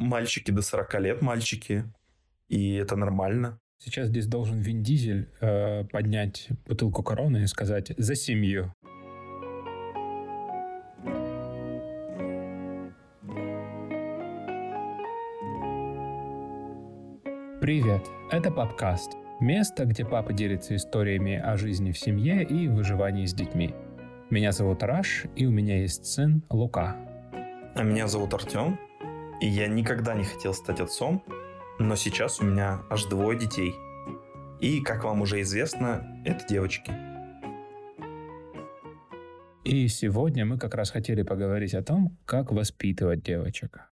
мальчики до 40 лет мальчики, и это нормально. Сейчас здесь должен Вин Дизель э, поднять бутылку короны и сказать «За семью». Привет, это Папкаст. Место, где папа делится историями о жизни в семье и выживании с детьми. Меня зовут Раш, и у меня есть сын Лука. А меня зовут Артем, и я никогда не хотел стать отцом, но сейчас у меня аж двое детей. И, как вам уже известно, это девочки. И сегодня мы как раз хотели поговорить о том, как воспитывать девочек.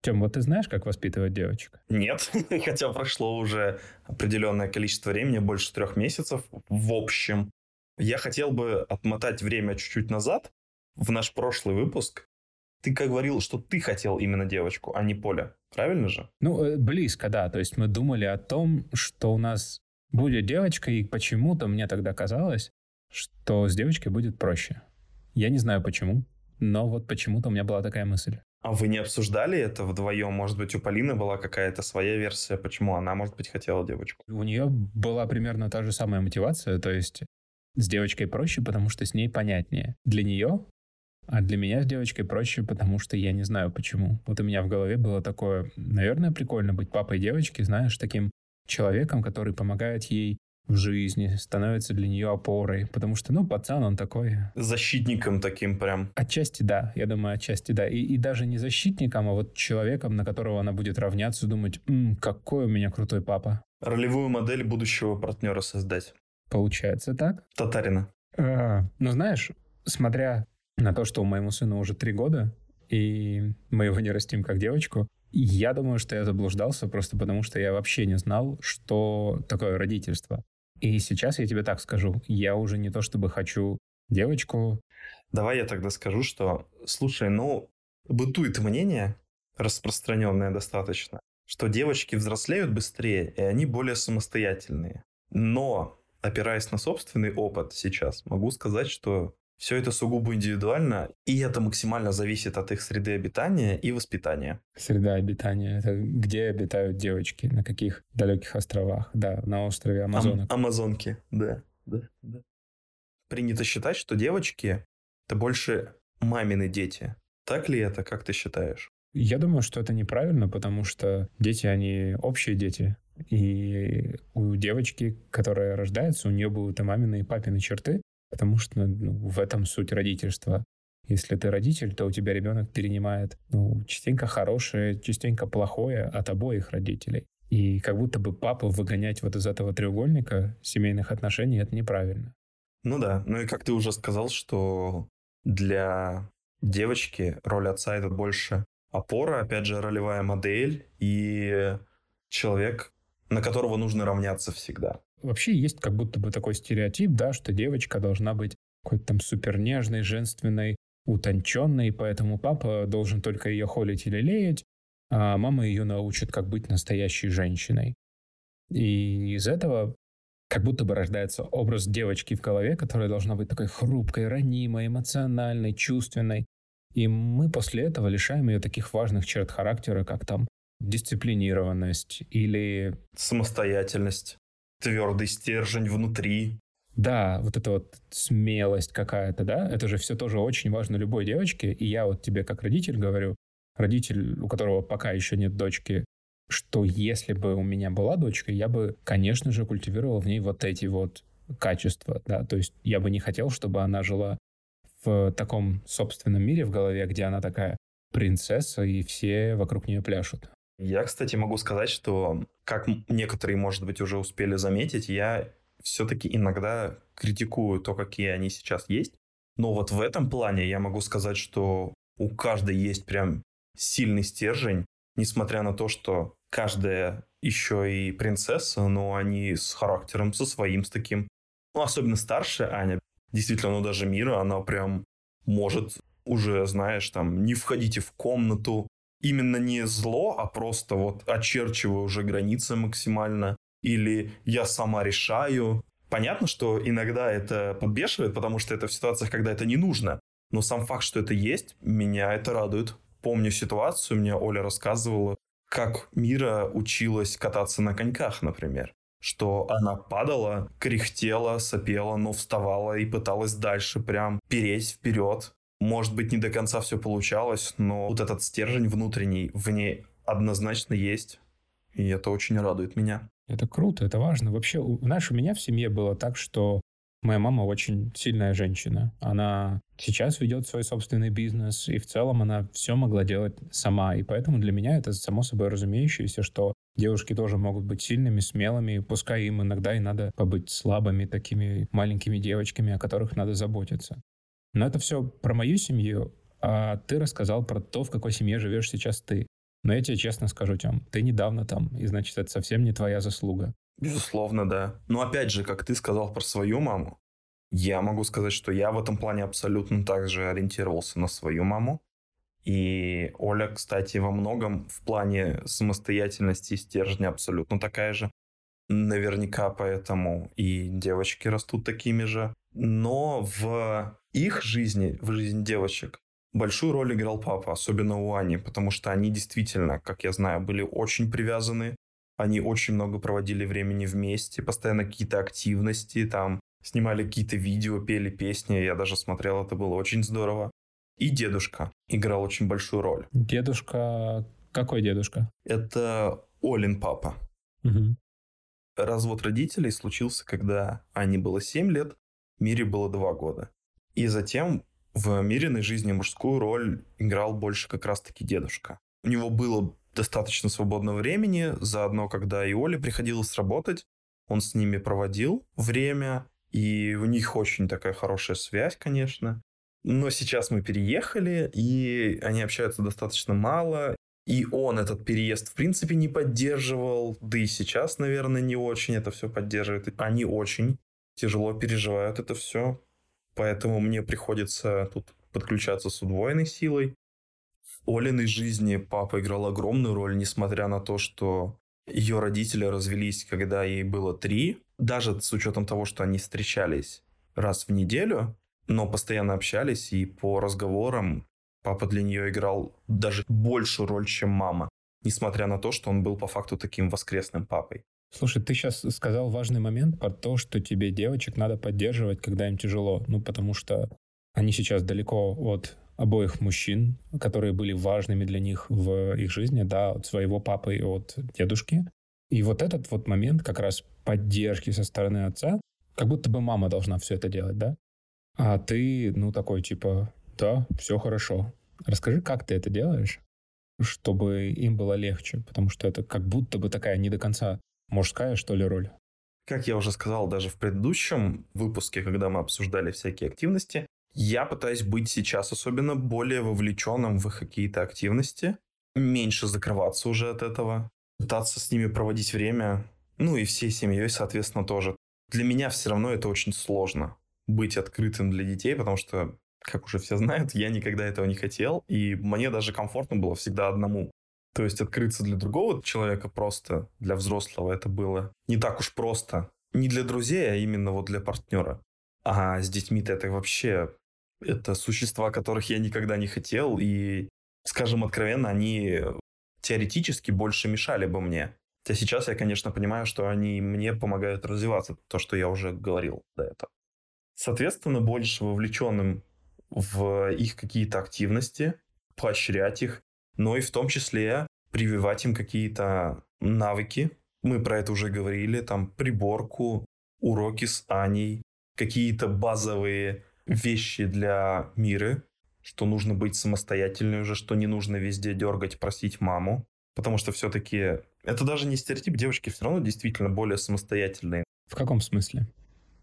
Тем, вот ты знаешь, как воспитывать девочек? Нет, хотя прошло уже определенное количество времени, больше трех месяцев в общем. Я хотел бы отмотать время чуть-чуть назад, в наш прошлый выпуск, ты как говорил, что ты хотел именно девочку, а не Поля. Правильно же? Ну, э, близко, да. То есть мы думали о том, что у нас будет девочка, и почему-то мне тогда казалось, что с девочкой будет проще. Я не знаю почему, но вот почему-то у меня была такая мысль. А вы не обсуждали это вдвоем? Может быть, у Полины была какая-то своя версия, почему она, может быть, хотела девочку? У нее была примерно та же самая мотивация, то есть с девочкой проще, потому что с ней понятнее. Для нее а для меня с девочкой проще, потому что я не знаю почему. Вот у меня в голове было такое, наверное, прикольно быть папой девочки, знаешь, таким человеком, который помогает ей в жизни, становится для нее опорой, потому что, ну, пацан, он такой... Защитником таким прям. Отчасти да, я думаю, отчасти да. И, и даже не защитником, а вот человеком, на которого она будет равняться, думать, М, какой у меня крутой папа. Ролевую модель будущего партнера создать. Получается так? Татарина. А, ну, знаешь, смотря на то, что моему сыну уже три года, и мы его не растим как девочку. Я думаю, что я заблуждался просто потому, что я вообще не знал, что такое родительство. И сейчас я тебе так скажу, я уже не то чтобы хочу девочку. Давай я тогда скажу, что, слушай, ну, бытует мнение, распространенное достаточно, что девочки взрослеют быстрее, и они более самостоятельные. Но, опираясь на собственный опыт сейчас, могу сказать, что все это сугубо индивидуально, и это максимально зависит от их среды обитания и воспитания. Среда обитания — это где обитают девочки, на каких далеких островах? Да, на острове Амазонок. Ам- Амазонки, да, да, да. Принято считать, что девочки — это больше мамины дети. Так ли это, как ты считаешь? Я думаю, что это неправильно, потому что дети, они общие дети. И у девочки, которая рождается, у нее будут и мамины, и папины черты, Потому что ну, в этом суть родительства. Если ты родитель, то у тебя ребенок перенимает ну, частенько хорошее, частенько плохое от обоих родителей. И как будто бы папу выгонять вот из этого треугольника семейных отношений это неправильно. Ну да, ну и как ты уже сказал, что для девочки роль отца это больше опора, опять же, ролевая модель и человек, на которого нужно равняться всегда. Вообще есть как будто бы такой стереотип, да, что девочка должна быть какой-то там супер нежной, женственной, утонченной, поэтому папа должен только ее холить или леять, а мама ее научит, как быть настоящей женщиной. И из этого как будто бы рождается образ девочки в голове, которая должна быть такой хрупкой, ранимой, эмоциональной, чувственной. И мы после этого лишаем ее таких важных черт характера, как там дисциплинированность или... Самостоятельность твердый стержень внутри. Да, вот эта вот смелость какая-то, да, это же все тоже очень важно любой девочке. И я вот тебе как родитель говорю, родитель, у которого пока еще нет дочки, что если бы у меня была дочка, я бы, конечно же, культивировал в ней вот эти вот качества, да, то есть я бы не хотел, чтобы она жила в таком собственном мире в голове, где она такая принцесса, и все вокруг нее пляшут. Я, кстати, могу сказать, что, как некоторые, может быть, уже успели заметить, я все-таки иногда критикую то, какие они сейчас есть. Но вот в этом плане я могу сказать, что у каждой есть прям сильный стержень, несмотря на то, что каждая еще и принцесса, но они с характером, со своим, с таким. Ну, особенно старшая Аня, действительно, ну, даже Мира, она прям может уже, знаешь, там, не входите в комнату, именно не зло, а просто вот очерчиваю уже границы максимально, или я сама решаю. Понятно, что иногда это подбешивает, потому что это в ситуациях, когда это не нужно. Но сам факт, что это есть, меня это радует помню ситуацию, мне Оля рассказывала, как Мира училась кататься на коньках, например. Что она падала, кряхтела, сопела, но вставала и пыталась дальше прям переть вперед. Может быть, не до конца все получалось, но вот этот стержень внутренний в ней однозначно есть. И это очень радует меня. Это круто, это важно. Вообще, у, знаешь, у меня в семье было так, что моя мама очень сильная женщина. Она сейчас ведет свой собственный бизнес, и в целом она все могла делать сама. И поэтому для меня это само собой разумеющееся, что девушки тоже могут быть сильными, смелыми, пускай им иногда и надо побыть слабыми, такими маленькими девочками, о которых надо заботиться. Но это все про мою семью, а ты рассказал про то, в какой семье живешь сейчас ты. Но я тебе честно скажу, Тем, ты недавно там, и значит, это совсем не твоя заслуга. Безусловно, да. Но опять же, как ты сказал про свою маму, я могу сказать, что я в этом плане абсолютно так же ориентировался на свою маму. И Оля, кстати, во многом в плане самостоятельности и стержня абсолютно такая же. Наверняка поэтому и девочки растут такими же. Но в их жизни, в жизни девочек, большую роль играл папа, особенно у Ани, потому что они действительно, как я знаю, были очень привязаны они очень много проводили времени вместе, постоянно какие-то активности, там снимали какие-то видео, пели песни. Я даже смотрел, это было очень здорово. И дедушка играл очень большую роль. Дедушка... Какой дедушка? Это Олин папа. Угу. Развод родителей случился, когда Ане было 7 лет, Мире было 2 года. И затем в Мириной жизни мужскую роль играл больше как раз-таки дедушка. У него было достаточно свободного времени. Заодно, когда и Оле приходилось работать, он с ними проводил время. И у них очень такая хорошая связь, конечно. Но сейчас мы переехали, и они общаются достаточно мало. И он этот переезд, в принципе, не поддерживал. Да и сейчас, наверное, не очень это все поддерживает. Они очень тяжело переживают это все. Поэтому мне приходится тут подключаться с удвоенной силой. Олиной жизни папа играл огромную роль, несмотря на то, что ее родители развелись, когда ей было три, даже с учетом того, что они встречались раз в неделю, но постоянно общались, и по разговорам папа для нее играл даже большую роль, чем мама, несмотря на то, что он был по факту таким воскресным папой. Слушай, ты сейчас сказал важный момент про то, что тебе девочек надо поддерживать, когда им тяжело. Ну, потому что они сейчас далеко от обоих мужчин, которые были важными для них в их жизни, да, от своего папы и от дедушки. И вот этот вот момент как раз поддержки со стороны отца, как будто бы мама должна все это делать, да? А ты, ну, такой типа, да, все хорошо. Расскажи, как ты это делаешь, чтобы им было легче, потому что это как будто бы такая не до конца мужская, что ли, роль. Как я уже сказал даже в предыдущем выпуске, когда мы обсуждали всякие активности, я пытаюсь быть сейчас особенно более вовлеченным в какие-то активности, меньше закрываться уже от этого, пытаться с ними проводить время, ну и всей семьей, соответственно, тоже. Для меня все равно это очень сложно быть открытым для детей, потому что, как уже все знают, я никогда этого не хотел, и мне даже комфортно было всегда одному. То есть открыться для другого человека просто, для взрослого, это было не так уж просто. Не для друзей, а именно вот для партнера. А с детьми-то это вообще... Это существа, которых я никогда не хотел, и, скажем откровенно, они теоретически больше мешали бы мне. Хотя сейчас я, конечно, понимаю, что они мне помогают развиваться, то, что я уже говорил до этого. Соответственно, больше вовлеченным в их какие-то активности, поощрять их, но и в том числе прививать им какие-то навыки. Мы про это уже говорили, там приборку, уроки с Аней, какие-то базовые вещи для мира, что нужно быть самостоятельной уже, что не нужно везде дергать, просить маму. Потому что все-таки это даже не стереотип, девочки все равно действительно более самостоятельные. В каком смысле?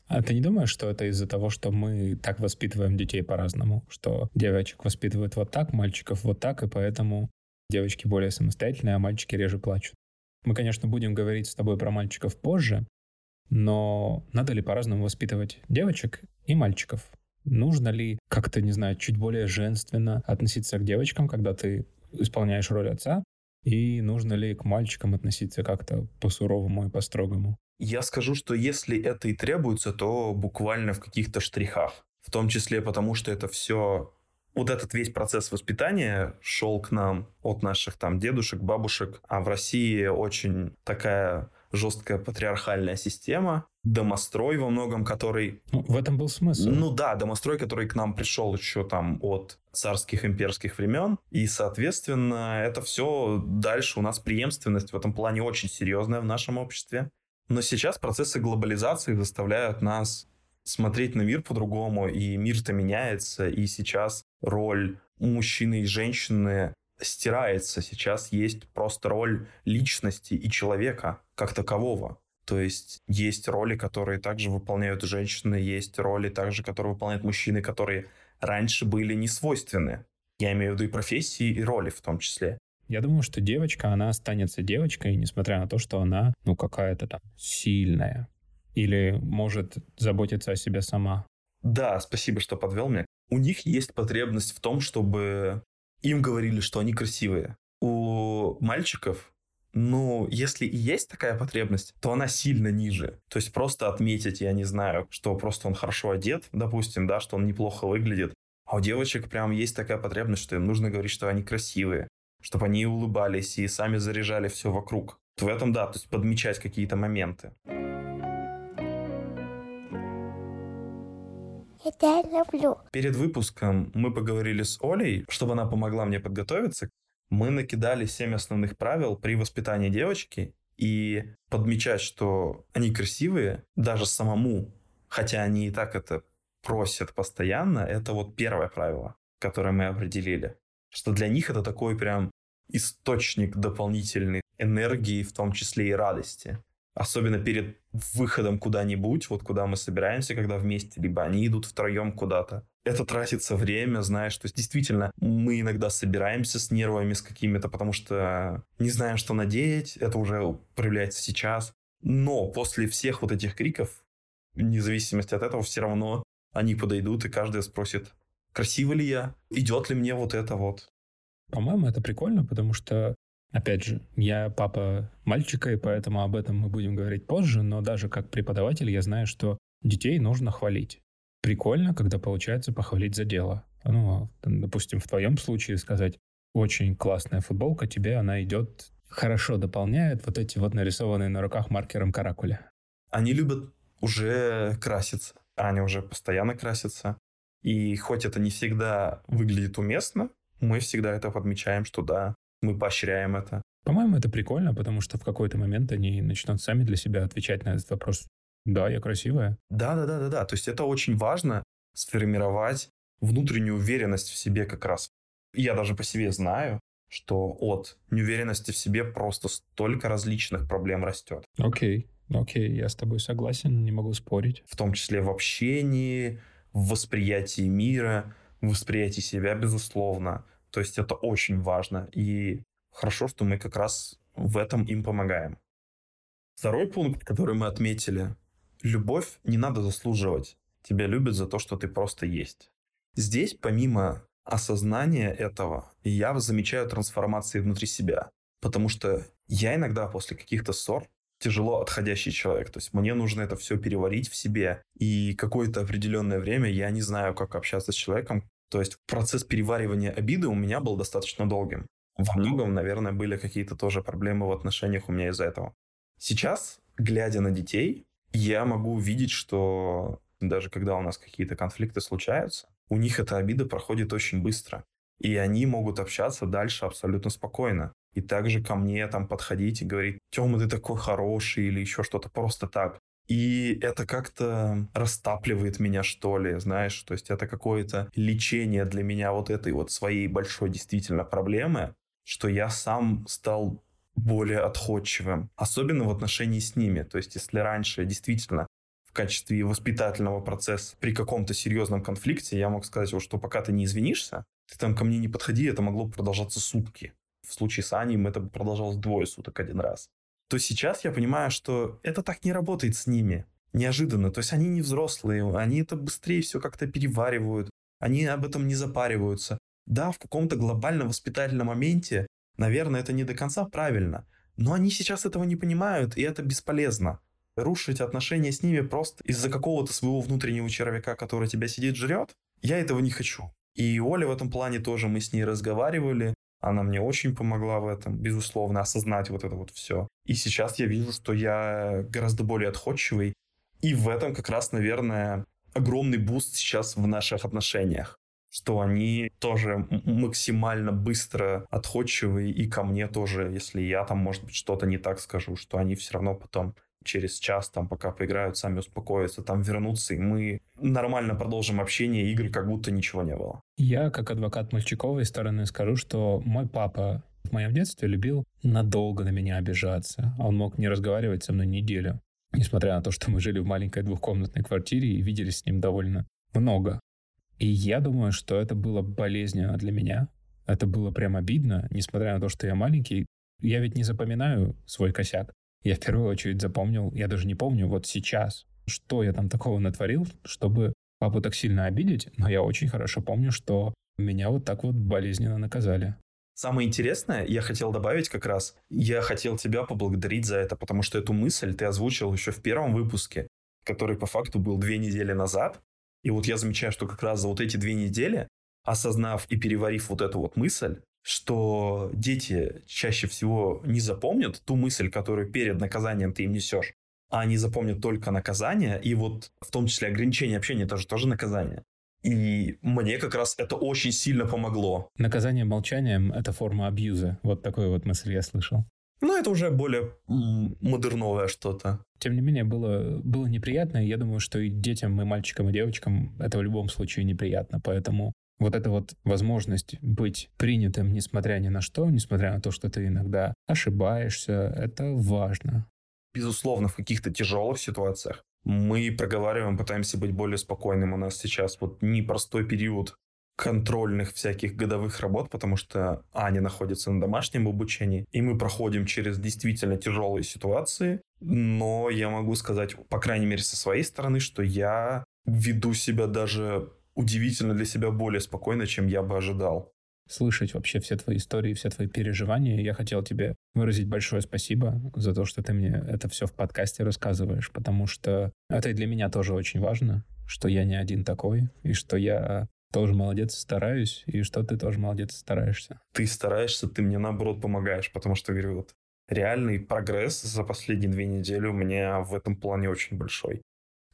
А ты не думаешь, что это из-за того, что мы так воспитываем детей по-разному? Что девочек воспитывают вот так, мальчиков вот так, и поэтому девочки более самостоятельные, а мальчики реже плачут? Мы, конечно, будем говорить с тобой про мальчиков позже, но надо ли по-разному воспитывать девочек и мальчиков? Нужно ли как-то, не знаю, чуть более женственно относиться к девочкам, когда ты исполняешь роль отца? И нужно ли к мальчикам относиться как-то по-суровому и по-строгому? Я скажу, что если это и требуется, то буквально в каких-то штрихах. В том числе потому, что это все вот этот весь процесс воспитания шел к нам от наших там дедушек, бабушек, а в России очень такая жесткая патриархальная система, домострой во многом, который... Ну, в этом был смысл. Ну да, домострой, который к нам пришел еще там от царских имперских времен, и, соответственно, это все дальше у нас преемственность в этом плане очень серьезная в нашем обществе. Но сейчас процессы глобализации заставляют нас смотреть на мир по-другому, и мир-то меняется, и сейчас роль мужчины и женщины стирается. Сейчас есть просто роль личности и человека как такового. То есть есть роли, которые также выполняют женщины, есть роли также, которые выполняют мужчины, которые раньше были не свойственны. Я имею в виду и профессии, и роли в том числе. Я думаю, что девочка, она останется девочкой, несмотря на то, что она, ну, какая-то там сильная. Или может заботиться о себе сама. Да, спасибо, что подвел меня. У них есть потребность в том, чтобы им говорили, что они красивые. У мальчиков, ну, если и есть такая потребность, то она сильно ниже. То есть просто отметить, я не знаю, что просто он хорошо одет, допустим, да, что он неплохо выглядит. А у девочек прям есть такая потребность, что им нужно говорить, что они красивые, чтобы они улыбались и сами заряжали все вокруг. В этом, да, то есть подмечать какие-то моменты. Это я люблю. Перед выпуском мы поговорили с Олей, чтобы она помогла мне подготовиться. Мы накидали семь основных правил при воспитании девочки и подмечать, что они красивые, даже самому, хотя они и так это просят постоянно, это вот первое правило, которое мы определили. Что для них это такой прям источник дополнительной энергии, в том числе и радости особенно перед выходом куда-нибудь, вот куда мы собираемся, когда вместе, либо они идут втроем куда-то. Это тратится время, знаешь, то есть действительно мы иногда собираемся с нервами, с какими-то, потому что не знаем, что надеть, это уже проявляется сейчас. Но после всех вот этих криков, вне зависимости от этого, все равно они подойдут, и каждый спросит, красиво ли я, идет ли мне вот это вот. По-моему, это прикольно, потому что Опять же, я папа мальчика, и поэтому об этом мы будем говорить позже, но даже как преподаватель я знаю, что детей нужно хвалить. Прикольно, когда получается похвалить за дело. Ну, допустим, в твоем случае сказать, очень классная футболка, тебе она идет, хорошо дополняет вот эти вот нарисованные на руках маркером каракули. Они любят уже краситься. Аня уже постоянно красится. И хоть это не всегда выглядит уместно, мы всегда это подмечаем, что да, мы поощряем это. По-моему, это прикольно, потому что в какой-то момент они начнут сами для себя отвечать на этот вопрос. Да, я красивая. Да, да, да, да, да. То есть это очень важно сформировать внутреннюю уверенность в себе как раз. Я даже по себе знаю, что от неуверенности в себе просто столько различных проблем растет. Окей, okay. окей, okay. я с тобой согласен, не могу спорить. В том числе в общении, в восприятии мира, в восприятии себя, безусловно. То есть это очень важно. И хорошо, что мы как раз в этом им помогаем. Второй пункт, который мы отметили. Любовь не надо заслуживать. Тебя любят за то, что ты просто есть. Здесь, помимо осознания этого, я замечаю трансформации внутри себя. Потому что я иногда после каких-то ссор тяжело отходящий человек. То есть мне нужно это все переварить в себе. И какое-то определенное время я не знаю, как общаться с человеком, то есть процесс переваривания обиды у меня был достаточно долгим. Во многом, наверное, были какие-то тоже проблемы в отношениях у меня из-за этого. Сейчас, глядя на детей, я могу увидеть, что даже когда у нас какие-то конфликты случаются, у них эта обида проходит очень быстро. И они могут общаться дальше абсолютно спокойно. И также ко мне там подходить и говорить, Тёма, ты такой хороший или еще что-то просто так. И это как-то растапливает меня, что ли, знаешь, то есть это какое-то лечение для меня вот этой вот своей большой действительно проблемы, что я сам стал более отходчивым, особенно в отношении с ними. То есть если раньше действительно в качестве воспитательного процесса при каком-то серьезном конфликте я мог сказать, вот, что пока ты не извинишься, ты там ко мне не подходи, это могло продолжаться сутки. В случае с Аней это продолжалось двое суток один раз то сейчас я понимаю, что это так не работает с ними. Неожиданно. То есть они не взрослые, они это быстрее все как-то переваривают, они об этом не запариваются. Да, в каком-то глобальном воспитательном моменте, наверное, это не до конца правильно, но они сейчас этого не понимают, и это бесполезно. Рушить отношения с ними просто из-за какого-то своего внутреннего червяка, который тебя сидит жрет, я этого не хочу. И Оля в этом плане тоже, мы с ней разговаривали, она мне очень помогла в этом, безусловно, осознать вот это вот все. И сейчас я вижу, что я гораздо более отходчивый. И в этом как раз, наверное, огромный boost сейчас в наших отношениях что они тоже максимально быстро отходчивые, и ко мне тоже, если я там, может быть, что-то не так скажу, что они все равно потом через час, там, пока поиграют, сами успокоятся, там, вернутся, и мы нормально продолжим общение, игры, как будто ничего не было. Я, как адвокат мальчиковой стороны, скажу, что мой папа в моем детстве любил надолго на меня обижаться. Он мог не разговаривать со мной неделю, несмотря на то, что мы жили в маленькой двухкомнатной квартире и виделись с ним довольно много. И я думаю, что это было болезненно для меня. Это было прям обидно, несмотря на то, что я маленький. Я ведь не запоминаю свой косяк. Я в первую очередь запомнил, я даже не помню вот сейчас, что я там такого натворил, чтобы папу так сильно обидеть, но я очень хорошо помню, что меня вот так вот болезненно наказали. Самое интересное, я хотел добавить как раз, я хотел тебя поблагодарить за это, потому что эту мысль ты озвучил еще в первом выпуске, который по факту был две недели назад, и вот я замечаю, что как раз за вот эти две недели, осознав и переварив вот эту вот мысль, что дети чаще всего не запомнят ту мысль, которую перед наказанием ты им несешь, а они запомнят только наказание, и вот в том числе ограничение общения, это же тоже наказание. И мне как раз это очень сильно помогло. Наказание молчанием — это форма абьюза. Вот такой вот мысль я слышал. Ну, это уже более модерновое что-то. Тем не менее, было, было неприятно, и я думаю, что и детям, и мальчикам, и девочкам это в любом случае неприятно. Поэтому вот эта вот возможность быть принятым, несмотря ни на что, несмотря на то, что ты иногда ошибаешься, это важно. Безусловно, в каких-то тяжелых ситуациях мы проговариваем, пытаемся быть более спокойным. У нас сейчас вот непростой период контрольных всяких годовых работ, потому что Аня находится на домашнем обучении, и мы проходим через действительно тяжелые ситуации, но я могу сказать, по крайней мере, со своей стороны, что я веду себя даже удивительно для себя более спокойно, чем я бы ожидал. Слышать вообще все твои истории, все твои переживания. Я хотел тебе выразить большое спасибо за то, что ты мне это все в подкасте рассказываешь, потому что это и для меня тоже очень важно, что я не один такой, и что я тоже молодец, стараюсь, и что ты тоже молодец, стараешься. Ты стараешься, ты мне наоборот помогаешь, потому что, говорю, вот реальный прогресс за последние две недели у меня в этом плане очень большой.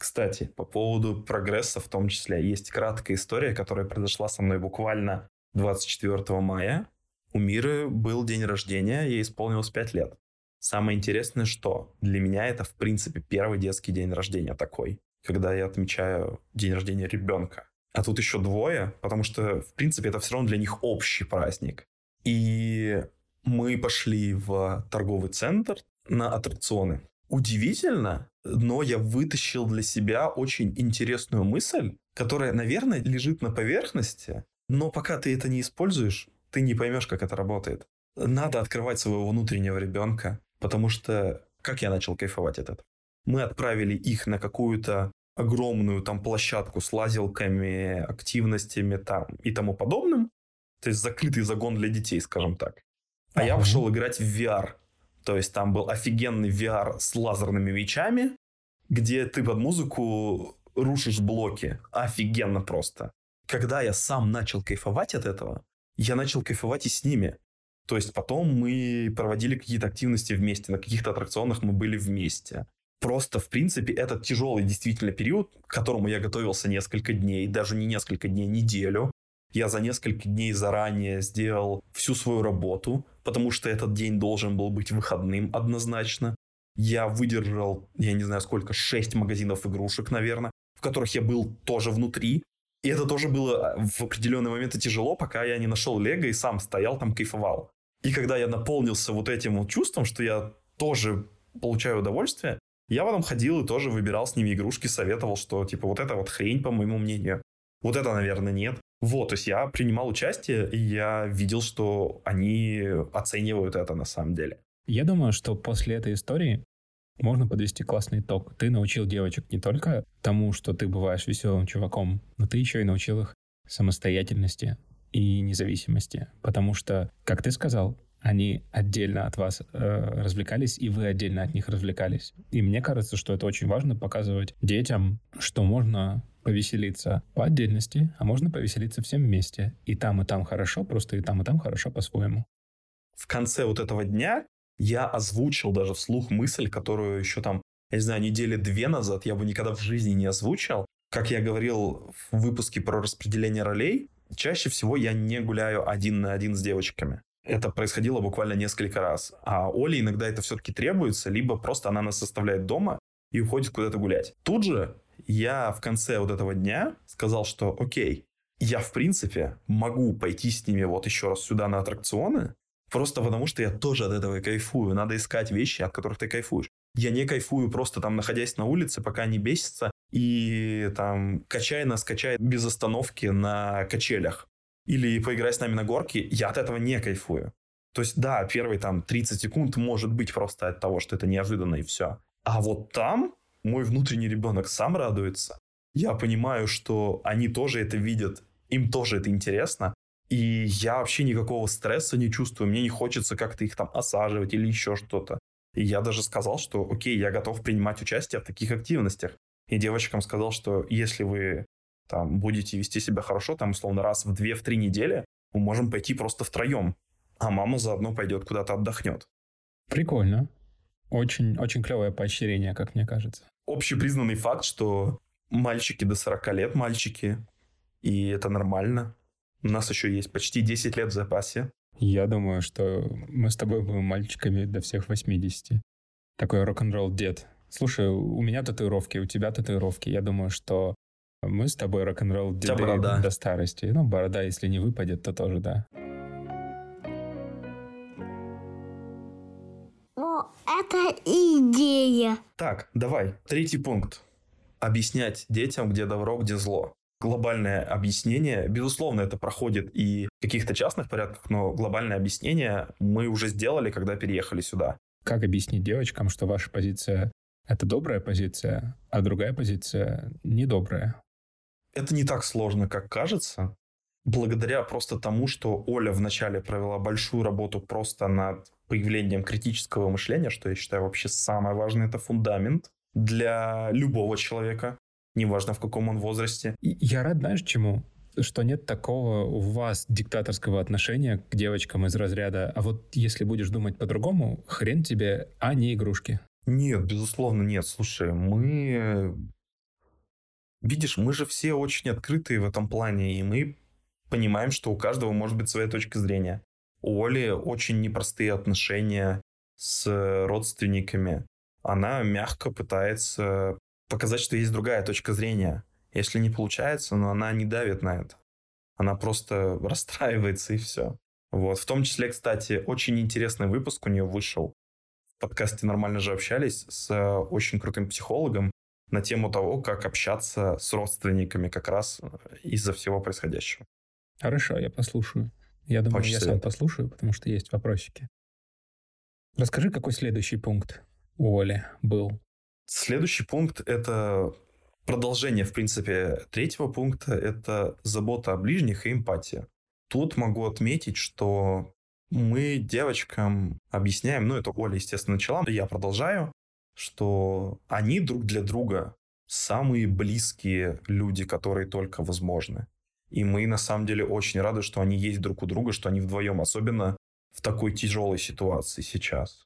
Кстати, по поводу прогресса в том числе, есть краткая история, которая произошла со мной буквально 24 мая. У Миры был день рождения, ей исполнилось 5 лет. Самое интересное, что для меня это, в принципе, первый детский день рождения такой, когда я отмечаю день рождения ребенка а тут еще двое, потому что, в принципе, это все равно для них общий праздник. И мы пошли в торговый центр на аттракционы. Удивительно, но я вытащил для себя очень интересную мысль, которая, наверное, лежит на поверхности, но пока ты это не используешь, ты не поймешь, как это работает. Надо открывать своего внутреннего ребенка, потому что как я начал кайфовать от этого? Мы отправили их на какую-то огромную там площадку с лазилками, активностями там и тому подобным. То есть закрытый загон для детей, скажем так. А ага. я пошел играть в VR. То есть там был офигенный VR с лазерными мечами, где ты под музыку рушишь блоки. Офигенно просто. Когда я сам начал кайфовать от этого, я начал кайфовать и с ними. То есть потом мы проводили какие-то активности вместе, на каких-то аттракционах мы были вместе. Просто, в принципе, этот тяжелый действительно период, к которому я готовился несколько дней, даже не несколько дней, неделю. Я за несколько дней заранее сделал всю свою работу, потому что этот день должен был быть выходным однозначно. Я выдержал, я не знаю сколько, 6 магазинов игрушек, наверное, в которых я был тоже внутри. И это тоже было в определенные моменты тяжело, пока я не нашел Лего и сам стоял там, кайфовал. И когда я наполнился вот этим вот чувством, что я тоже получаю удовольствие, я потом ходил и тоже выбирал с ними игрушки, советовал, что типа вот это вот хрень, по моему мнению. Вот это, наверное, нет. Вот, то есть я принимал участие, и я видел, что они оценивают это на самом деле. Я думаю, что после этой истории можно подвести классный итог. Ты научил девочек не только тому, что ты бываешь веселым чуваком, но ты еще и научил их самостоятельности и независимости. Потому что, как ты сказал, они отдельно от вас э, развлекались, и вы отдельно от них развлекались. И мне кажется, что это очень важно показывать детям, что можно повеселиться по отдельности, а можно повеселиться всем вместе. И там, и там хорошо, просто и там, и там хорошо по-своему. В конце вот этого дня я озвучил даже вслух мысль, которую еще там, я не знаю, недели две назад я бы никогда в жизни не озвучил. Как я говорил в выпуске про распределение ролей, чаще всего я не гуляю один на один с девочками. Это происходило буквально несколько раз. А Оле иногда это все-таки требуется, либо просто она нас составляет дома и уходит куда-то гулять. Тут же я в конце вот этого дня сказал, что окей, я в принципе могу пойти с ними вот еще раз сюда на аттракционы, просто потому что я тоже от этого кайфую. Надо искать вещи, от которых ты кайфуешь. Я не кайфую просто там находясь на улице, пока они бесятся и там качай нас, качай без остановки на качелях. Или поиграй с нами на горке. Я от этого не кайфую. То есть, да, первые там 30 секунд может быть просто от того, что это неожиданно и все. А вот там мой внутренний ребенок сам радуется. Я понимаю, что они тоже это видят, им тоже это интересно. И я вообще никакого стресса не чувствую. Мне не хочется как-то их там осаживать или еще что-то. И я даже сказал, что окей, я готов принимать участие в таких активностях. И девочкам сказал, что если вы там будете вести себя хорошо, там условно раз в две, в три недели, мы можем пойти просто втроем. А мама заодно пойдет куда-то отдохнет. Прикольно. Очень, очень клевое поощрение, как мне кажется. Общепризнанный факт, что мальчики до 40 лет мальчики, и это нормально. У нас еще есть почти 10 лет в запасе. Я думаю, что мы с тобой будем мальчиками до всех 80. Такой рок-н-ролл дед. Слушай, у меня татуировки, у тебя татуировки. Я думаю, что мы с тобой рок-н-ролл деды до старости. Ну, борода, если не выпадет, то тоже да. Это идея. Так, давай, третий пункт. Объяснять детям, где добро, где зло. Глобальное объяснение, безусловно, это проходит и в каких-то частных порядках, но глобальное объяснение мы уже сделали, когда переехали сюда. Как объяснить девочкам, что ваша позиция — это добрая позиция, а другая позиция — недобрая? Это не так сложно, как кажется благодаря просто тому, что Оля вначале провела большую работу просто над появлением критического мышления, что я считаю вообще самое важное, это фундамент для любого человека, неважно в каком он возрасте. Я рад, знаешь, чему? Что нет такого у вас диктаторского отношения к девочкам из разряда «а вот если будешь думать по-другому, хрен тебе, а не игрушки». Нет, безусловно, нет. Слушай, мы... Видишь, мы же все очень открытые в этом плане, и мы понимаем, что у каждого может быть своя точка зрения. У Оли очень непростые отношения с родственниками. Она мягко пытается показать, что есть другая точка зрения. Если не получается, но она не давит на это. Она просто расстраивается и все. Вот. В том числе, кстати, очень интересный выпуск у нее вышел. В подкасте «Нормально же общались» с очень крутым психологом на тему того, как общаться с родственниками как раз из-за всего происходящего. Хорошо, я послушаю. Я думаю, Очень я сам послушаю, потому что есть вопросики. Расскажи, какой следующий пункт у Оли был? Следующий пункт — это продолжение, в принципе, третьего пункта. Это забота о ближних и эмпатия. Тут могу отметить, что мы девочкам объясняем, ну, это Оля, естественно, начала, я продолжаю, что они друг для друга самые близкие люди, которые только возможны. И мы на самом деле очень рады, что они есть друг у друга, что они вдвоем, особенно в такой тяжелой ситуации сейчас.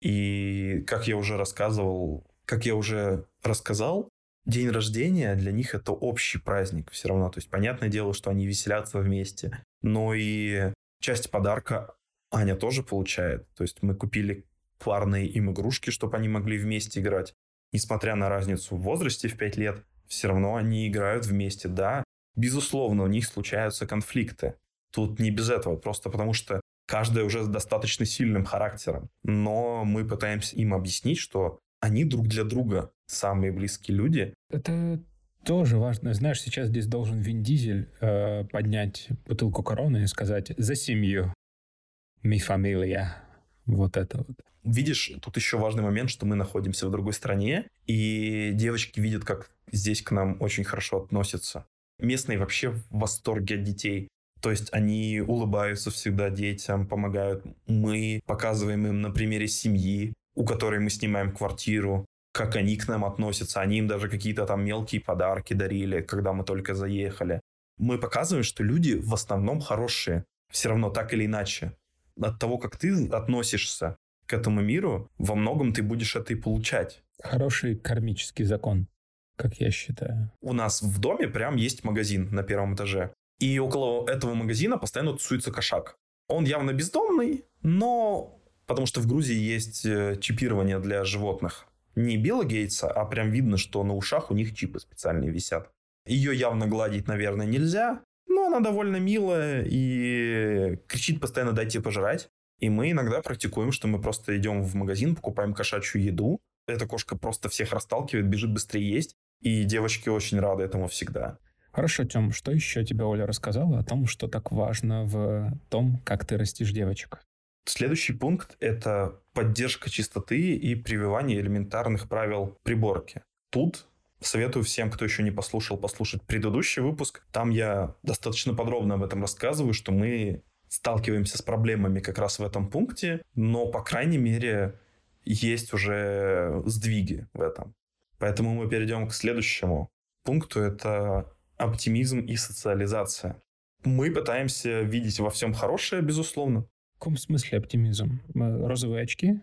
И как я уже рассказывал, как я уже рассказал, день рождения для них это общий праздник все равно. То есть понятное дело, что они веселятся вместе, но и часть подарка Аня тоже получает. То есть мы купили парные им игрушки, чтобы они могли вместе играть. Несмотря на разницу в возрасте в 5 лет, все равно они играют вместе. Да, Безусловно, у них случаются конфликты. Тут не без этого, просто потому что каждая уже с достаточно сильным характером. Но мы пытаемся им объяснить, что они друг для друга самые близкие люди. Это тоже важно. Знаешь, сейчас здесь должен Вин Дизель э, поднять бутылку короны и сказать «За семью, ми фамилия». Вот это вот. Видишь, тут еще важный момент, что мы находимся в другой стране, и девочки видят, как здесь к нам очень хорошо относятся. Местные вообще в восторге от детей. То есть они улыбаются всегда детям, помогают. Мы показываем им на примере семьи, у которой мы снимаем квартиру, как они к нам относятся. Они им даже какие-то там мелкие подарки дарили, когда мы только заехали. Мы показываем, что люди в основном хорошие. Все равно так или иначе. От того, как ты относишься к этому миру, во многом ты будешь это и получать. Хороший кармический закон, как я считаю. У нас в доме прям есть магазин на первом этаже. И около этого магазина постоянно тусуется кошак. Он явно бездомный, но потому что в Грузии есть э, чипирование для животных. Не Билла Гейтса, а прям видно, что на ушах у них чипы специальные висят. Ее явно гладить, наверное, нельзя, но она довольно милая и кричит постоянно «дайте пожрать». И мы иногда практикуем, что мы просто идем в магазин, покупаем кошачью еду. Эта кошка просто всех расталкивает, бежит быстрее есть. И девочки очень рады этому всегда. Хорошо, Тём, что еще тебе Оля рассказала о том, что так важно в том, как ты растишь девочек? Следующий пункт – это поддержка чистоты и прививание элементарных правил приборки. Тут Советую всем, кто еще не послушал, послушать предыдущий выпуск. Там я достаточно подробно об этом рассказываю, что мы сталкиваемся с проблемами как раз в этом пункте, но, по крайней мере, есть уже сдвиги в этом. Поэтому мы перейдем к следующему пункту. Это оптимизм и социализация. Мы пытаемся видеть во всем хорошее, безусловно. В каком смысле оптимизм? Розовые очки?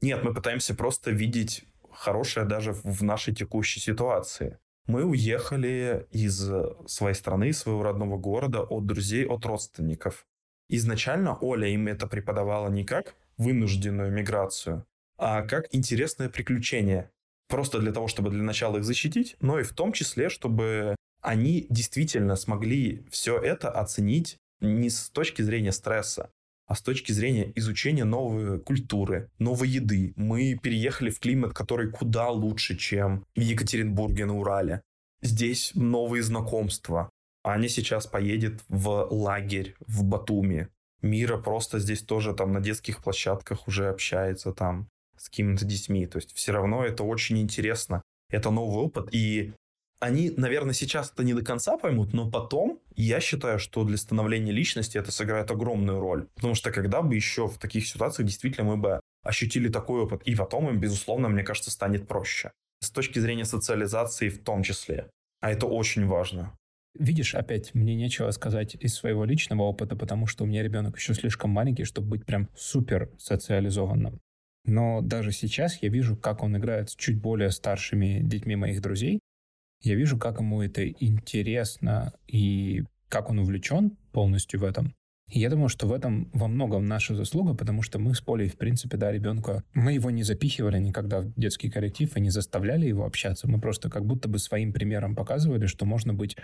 Нет, мы пытаемся просто видеть хорошее даже в нашей текущей ситуации. Мы уехали из своей страны, из своего родного города, от друзей, от родственников. Изначально Оля им это преподавала не как вынужденную миграцию, а как интересное приключение. Просто для того, чтобы для начала их защитить, но и в том числе, чтобы они действительно смогли все это оценить не с точки зрения стресса, а с точки зрения изучения новой культуры, новой еды. Мы переехали в климат, который куда лучше, чем в Екатеринбурге на Урале. Здесь новые знакомства. Аня сейчас поедет в лагерь в Батуми. Мира просто здесь тоже там на детских площадках уже общается там с какими-то детьми. То есть все равно это очень интересно. Это новый опыт. И они, наверное, сейчас это не до конца поймут, но потом я считаю, что для становления личности это сыграет огромную роль. Потому что когда бы еще в таких ситуациях действительно мы бы ощутили такой опыт, и потом им, безусловно, мне кажется, станет проще. С точки зрения социализации в том числе. А это очень важно. Видишь, опять, мне нечего сказать из своего личного опыта, потому что у меня ребенок еще слишком маленький, чтобы быть прям супер социализованным. Но даже сейчас я вижу, как он играет с чуть более старшими детьми моих друзей, я вижу, как ему это интересно и как он увлечен полностью в этом. И я думаю, что в этом во многом наша заслуга, потому что мы с Полей, в принципе, да, ребенка, мы его не запихивали никогда в детский коллектив и не заставляли его общаться. Мы просто как будто бы своим примером показывали, что можно быть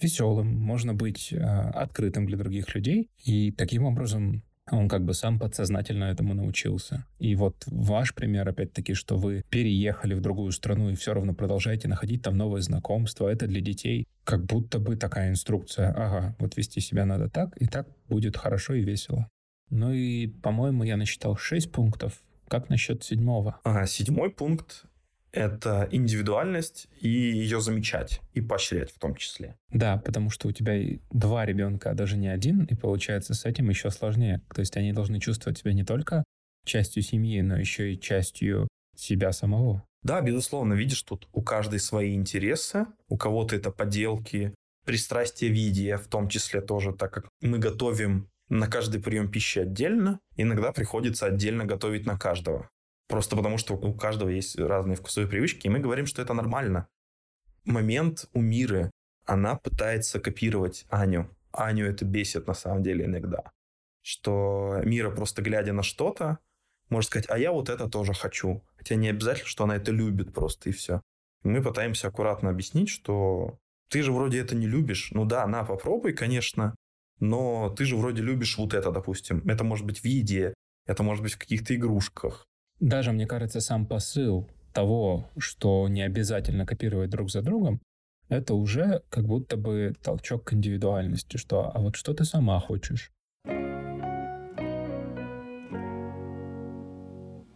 веселым, можно быть э, открытым для других людей. И таким образом он как бы сам подсознательно этому научился. И вот ваш пример, опять-таки, что вы переехали в другую страну и все равно продолжаете находить там новые знакомства, это для детей как будто бы такая инструкция. Ага, вот вести себя надо так, и так будет хорошо и весело. Ну и, по-моему, я насчитал шесть пунктов. Как насчет седьмого? Ага, седьмой пункт это индивидуальность и ее замечать, и поощрять в том числе. Да, потому что у тебя два ребенка, а даже не один, и получается с этим еще сложнее. То есть они должны чувствовать себя не только частью семьи, но еще и частью себя самого. Да, безусловно, видишь, тут у каждой свои интересы, у кого-то это поделки, пристрастие виде, в том числе тоже, так как мы готовим на каждый прием пищи отдельно, иногда приходится отдельно готовить на каждого. Просто потому, что у каждого есть разные вкусовые привычки, и мы говорим, что это нормально. Момент у Миры. Она пытается копировать Аню. Аню это бесит на самом деле иногда. Что Мира, просто глядя на что-то, может сказать, а я вот это тоже хочу. Хотя не обязательно, что она это любит просто и все. мы пытаемся аккуратно объяснить, что ты же вроде это не любишь. Ну да, на, попробуй, конечно, но ты же вроде любишь вот это, допустим. Это может быть в еде, это может быть в каких-то игрушках. Даже, мне кажется, сам посыл того, что не обязательно копировать друг за другом, это уже как будто бы толчок к индивидуальности, что а вот что ты сама хочешь.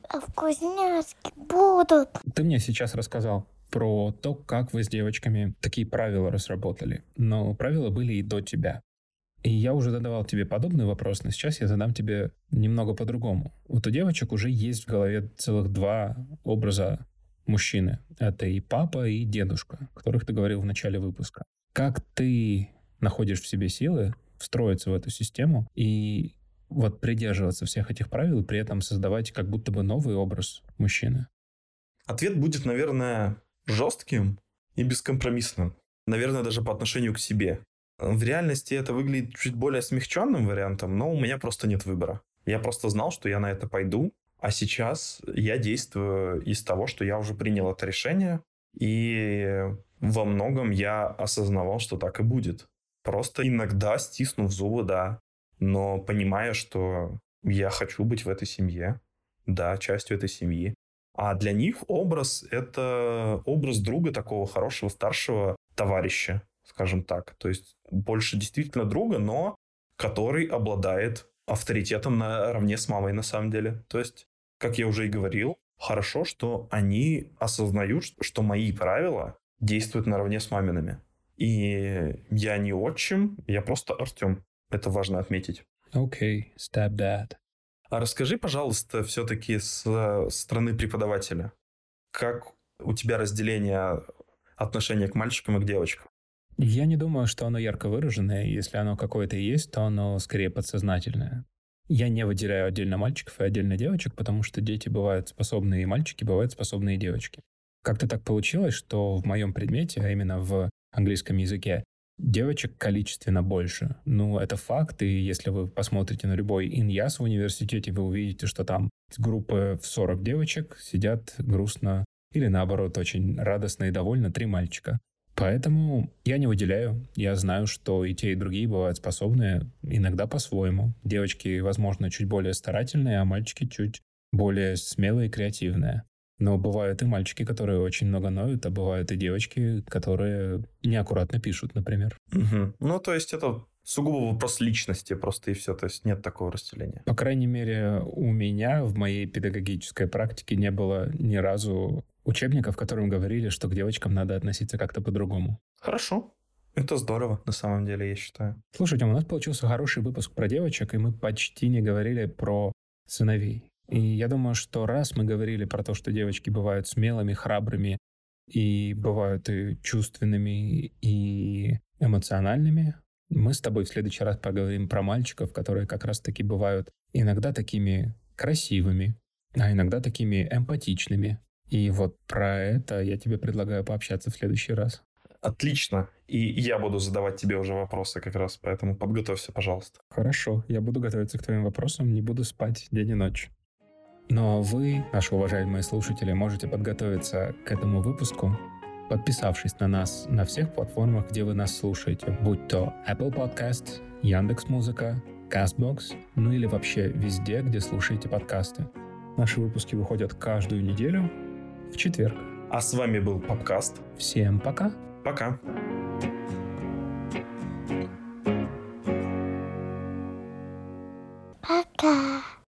А вкусняшки будут. Ты мне сейчас рассказал про то, как вы с девочками такие правила разработали. Но правила были и до тебя. И я уже задавал тебе подобный вопрос, но сейчас я задам тебе немного по-другому. Вот у девочек уже есть в голове целых два образа мужчины. Это и папа, и дедушка, которых ты говорил в начале выпуска. Как ты находишь в себе силы встроиться в эту систему и вот придерживаться всех этих правил при этом создавать как будто бы новый образ мужчины? Ответ будет, наверное, жестким и бескомпромиссным. Наверное, даже по отношению к себе. В реальности это выглядит чуть более смягченным вариантом, но у меня просто нет выбора. Я просто знал, что я на это пойду, а сейчас я действую из того, что я уже принял это решение, и во многом я осознавал, что так и будет. Просто иногда стиснув зубы, да, но понимая, что я хочу быть в этой семье, да, частью этой семьи. А для них образ — это образ друга такого хорошего старшего товарища, скажем так. То есть больше действительно друга, но который обладает авторитетом наравне с мамой на самом деле. То есть, как я уже и говорил, хорошо, что они осознают, что мои правила действуют наравне с мамиными. И я не отчим, я просто Артем. Это важно отметить. Окей, okay, step that. А расскажи, пожалуйста, все-таки с стороны преподавателя. Как у тебя разделение отношения к мальчикам и к девочкам? Я не думаю, что оно ярко выраженное. Если оно какое-то и есть, то оно скорее подсознательное. Я не выделяю отдельно мальчиков и отдельно девочек, потому что дети бывают способные и мальчики, бывают способные и девочки. Как-то так получилось, что в моем предмете, а именно в английском языке, девочек количественно больше. Ну, это факт, и если вы посмотрите на любой иньяс в университете, вы увидите, что там группы в 40 девочек сидят грустно или наоборот очень радостно и довольно три мальчика. Поэтому я не выделяю. Я знаю, что и те, и другие бывают способны иногда по-своему. Девочки, возможно, чуть более старательные, а мальчики чуть более смелые и креативные. Но бывают и мальчики, которые очень много ноют, а бывают и девочки, которые неаккуратно пишут, например. Угу. Ну, то есть это сугубо вопрос личности просто и все, то есть нет такого разделения. По крайней мере, у меня в моей педагогической практике не было ни разу учебника, в котором говорили, что к девочкам надо относиться как-то по-другому. Хорошо. Это здорово, на самом деле, я считаю. Слушайте, у нас получился хороший выпуск про девочек, и мы почти не говорили про сыновей. И я думаю, что раз мы говорили про то, что девочки бывают смелыми, храбрыми, и бывают и чувственными, и эмоциональными, мы с тобой в следующий раз поговорим про мальчиков, которые как раз-таки бывают иногда такими красивыми, а иногда такими эмпатичными, и вот про это я тебе предлагаю пообщаться в следующий раз. Отлично. И я буду задавать тебе уже вопросы как раз, поэтому подготовься, пожалуйста. Хорошо, я буду готовиться к твоим вопросам, не буду спать день и ночь. Но вы, наши уважаемые слушатели, можете подготовиться к этому выпуску, подписавшись на нас на всех платформах, где вы нас слушаете, будь то Apple Podcast, Яндекс.Музыка, Castbox, ну или вообще везде, где слушаете подкасты. Наши выпуски выходят каждую неделю, в четверг. А с вами был подкаст. Всем пока. Пока.